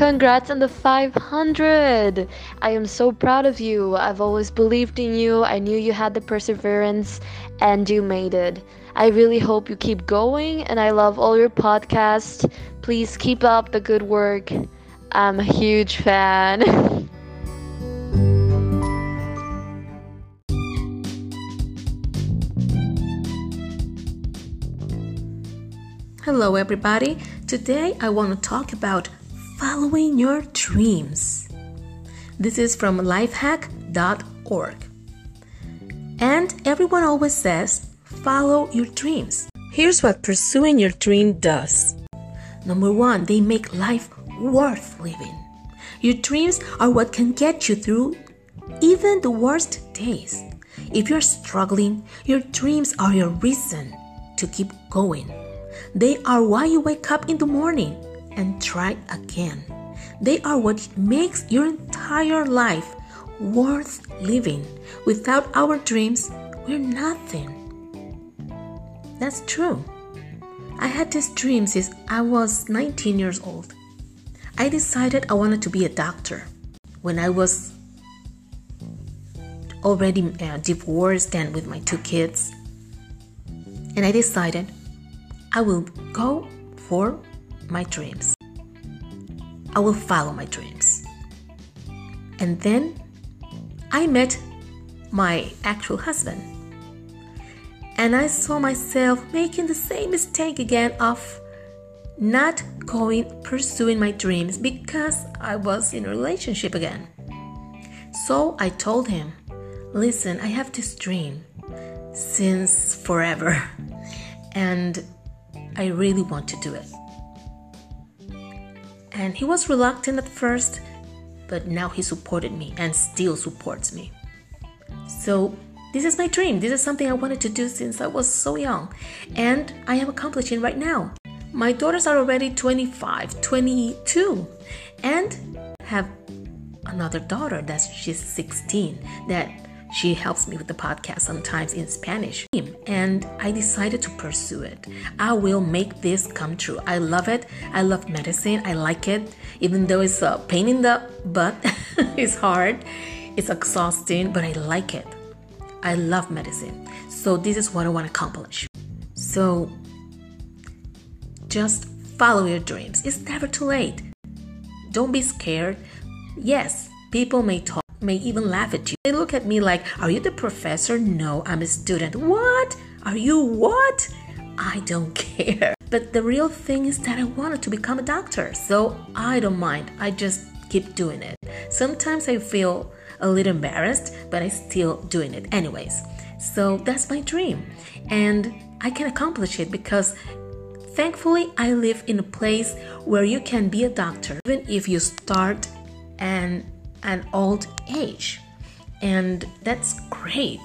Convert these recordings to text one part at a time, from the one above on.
Congrats on the 500! I am so proud of you. I've always believed in you. I knew you had the perseverance and you made it. I really hope you keep going and I love all your podcasts. Please keep up the good work. I'm a huge fan. Hello, everybody. Today I want to talk about following your dreams. This is from lifehack.org. And everyone always says, follow your dreams. Here's what pursuing your dream does. Number one, they make life worth living. Your dreams are what can get you through even the worst days. If you're struggling, your dreams are your reason to keep going. They are why you wake up in the morning and try again. They are what makes your entire life worth living. Without our dreams, we're nothing. That's true. I had this dream since I was 19 years old. I decided I wanted to be a doctor when I was already uh, divorced and with my two kids. And I decided I will go for my dreams. I will follow my dreams. And then I met my actual husband. And I saw myself making the same mistake again of not going pursuing my dreams because I was in a relationship again. So I told him, "Listen, I have this dream since forever and I really want to do it." And he was reluctant at first, but now he supported me and still supports me. So, this is my dream. This is something I wanted to do since I was so young, and I am accomplishing right now. My daughters are already 25, 22, and have another daughter that's she's 16 that she helps me with the podcast sometimes in Spanish. And I decided to pursue it. I will make this come true. I love it. I love medicine. I like it. Even though it's a pain in the butt, it's hard, it's exhausting, but I like it. I love medicine. So this is what I want to accomplish. So just follow your dreams. It's never too late. Don't be scared. Yes, people may talk may even laugh at you. They look at me like, Are you the professor? No, I'm a student. What? Are you what? I don't care. But the real thing is that I wanted to become a doctor, so I don't mind. I just keep doing it. Sometimes I feel a little embarrassed, but I'm still doing it anyways. So that's my dream. And I can accomplish it because thankfully I live in a place where you can be a doctor even if you start and an old age, and that's great.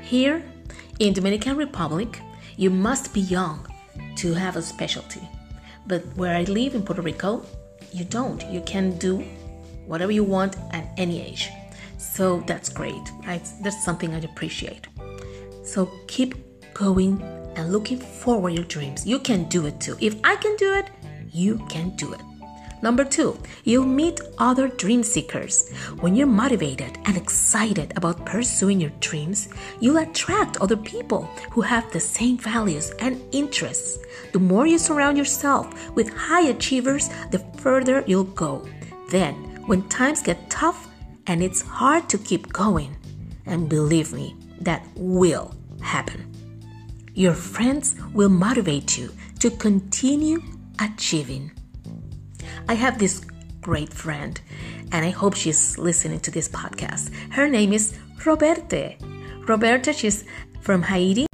Here in Dominican Republic, you must be young to have a specialty. But where I live in Puerto Rico, you don't. You can do whatever you want at any age. So that's great. I, that's something I'd appreciate. So keep going and looking forward your dreams. You can do it too. If I can do it, you can do it. Number two, you'll meet other dream seekers. When you're motivated and excited about pursuing your dreams, you'll attract other people who have the same values and interests. The more you surround yourself with high achievers, the further you'll go. Then, when times get tough and it's hard to keep going, and believe me, that will happen. Your friends will motivate you to continue achieving. I have this great friend, and I hope she's listening to this podcast. Her name is Roberta. Roberta, she's from Haiti.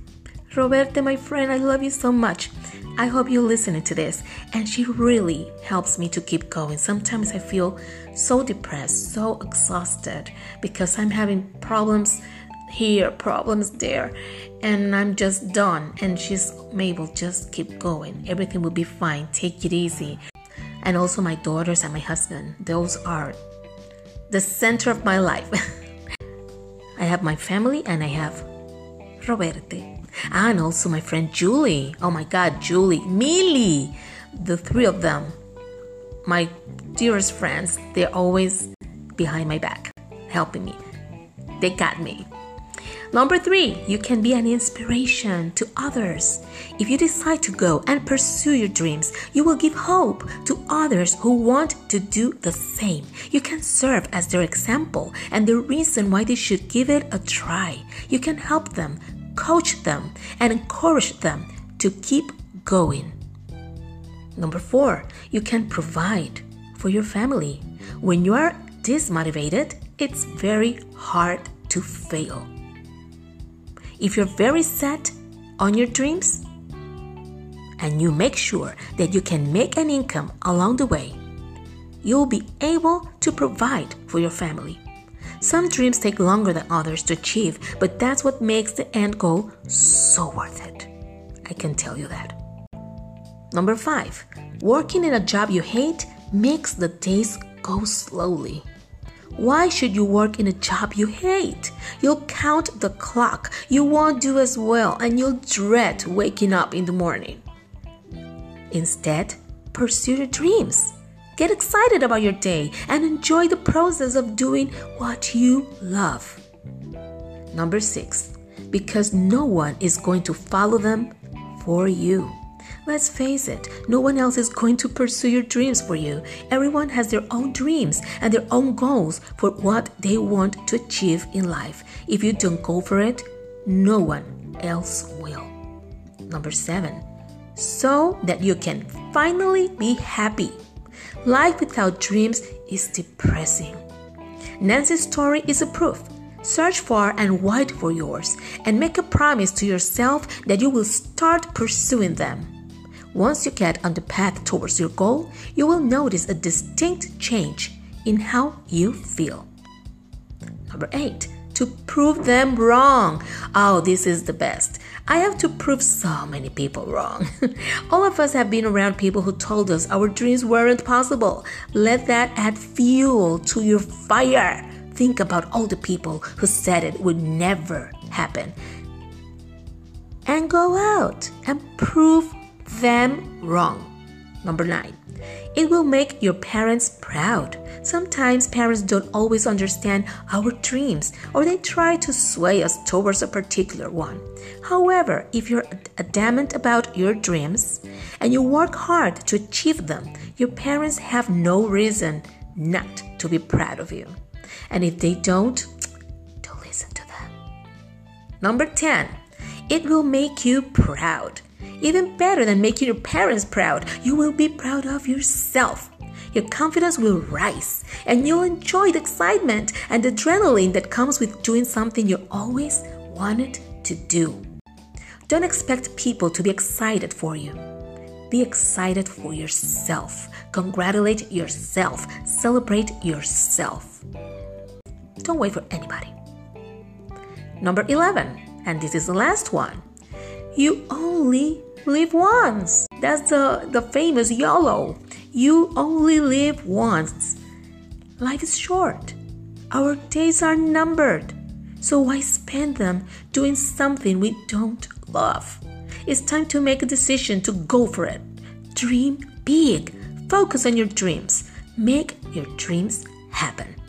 Roberta, my friend, I love you so much. I hope you're listening to this. And she really helps me to keep going. Sometimes I feel so depressed, so exhausted because I'm having problems here, problems there, and I'm just done. And she's Mabel, just keep going. Everything will be fine. Take it easy. And also, my daughters and my husband, those are the center of my life. I have my family and I have Roberta. And also my friend Julie. Oh my God, Julie, Millie. The three of them, my dearest friends, they're always behind my back, helping me. They got me. Number three, you can be an inspiration to others. If you decide to go and pursue your dreams, you will give hope to others who want to do the same. You can serve as their example and the reason why they should give it a try. You can help them, coach them, and encourage them to keep going. Number four, you can provide for your family. When you are dismotivated, it's very hard to fail. If you're very set on your dreams and you make sure that you can make an income along the way, you'll be able to provide for your family. Some dreams take longer than others to achieve, but that's what makes the end goal so worth it. I can tell you that. Number five, working in a job you hate makes the days go slowly. Why should you work in a job you hate? You'll count the clock, you won't do as well, and you'll dread waking up in the morning. Instead, pursue your dreams. Get excited about your day and enjoy the process of doing what you love. Number six, because no one is going to follow them for you. Let's face it, no one else is going to pursue your dreams for you. Everyone has their own dreams and their own goals for what they want to achieve in life. If you don't go for it, no one else will. Number seven, so that you can finally be happy. Life without dreams is depressing. Nancy's story is a proof. Search far and wide for yours and make a promise to yourself that you will start pursuing them. Once you get on the path towards your goal, you will notice a distinct change in how you feel. Number eight, to prove them wrong. Oh, this is the best. I have to prove so many people wrong. All of us have been around people who told us our dreams weren't possible. Let that add fuel to your fire. Think about all the people who said it would never happen. And go out and prove them wrong. Number nine, it will make your parents proud. Sometimes parents don't always understand our dreams or they try to sway us towards a particular one. However, if you're adamant about your dreams and you work hard to achieve them, your parents have no reason not to be proud of you. And if they don't, don't listen to them. Number 10, it will make you proud. Even better than making your parents proud, you will be proud of yourself. Your confidence will rise and you'll enjoy the excitement and adrenaline that comes with doing something you always wanted to do. Don't expect people to be excited for you. Be excited for yourself. Congratulate yourself. Celebrate yourself. Don't wait for anybody. Number 11, and this is the last one. You only live once. That's the, the famous YOLO. You only live once. Life is short. Our days are numbered. So why spend them doing something we don't love? It's time to make a decision to go for it. Dream big. Focus on your dreams. Make your dreams happen.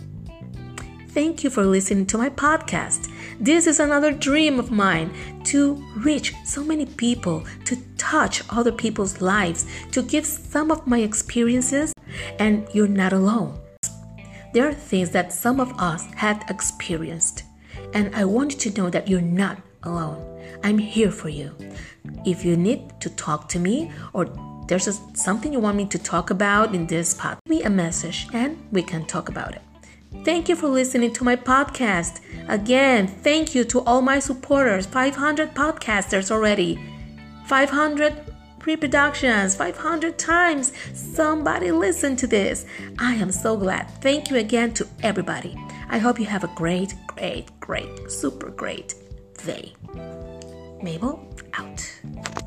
Thank you for listening to my podcast. This is another dream of mine to reach so many people, to touch other people's lives, to give some of my experiences, and you're not alone. There are things that some of us had experienced, and I want you to know that you're not alone. I'm here for you. If you need to talk to me or there's something you want me to talk about in this pod, me a message and we can talk about it. Thank you for listening to my podcast. Again, thank you to all my supporters 500 podcasters already. 500 reproductions, 500 times. Somebody listen to this. I am so glad. Thank you again to everybody. I hope you have a great, great, great, super great day. Mabel out.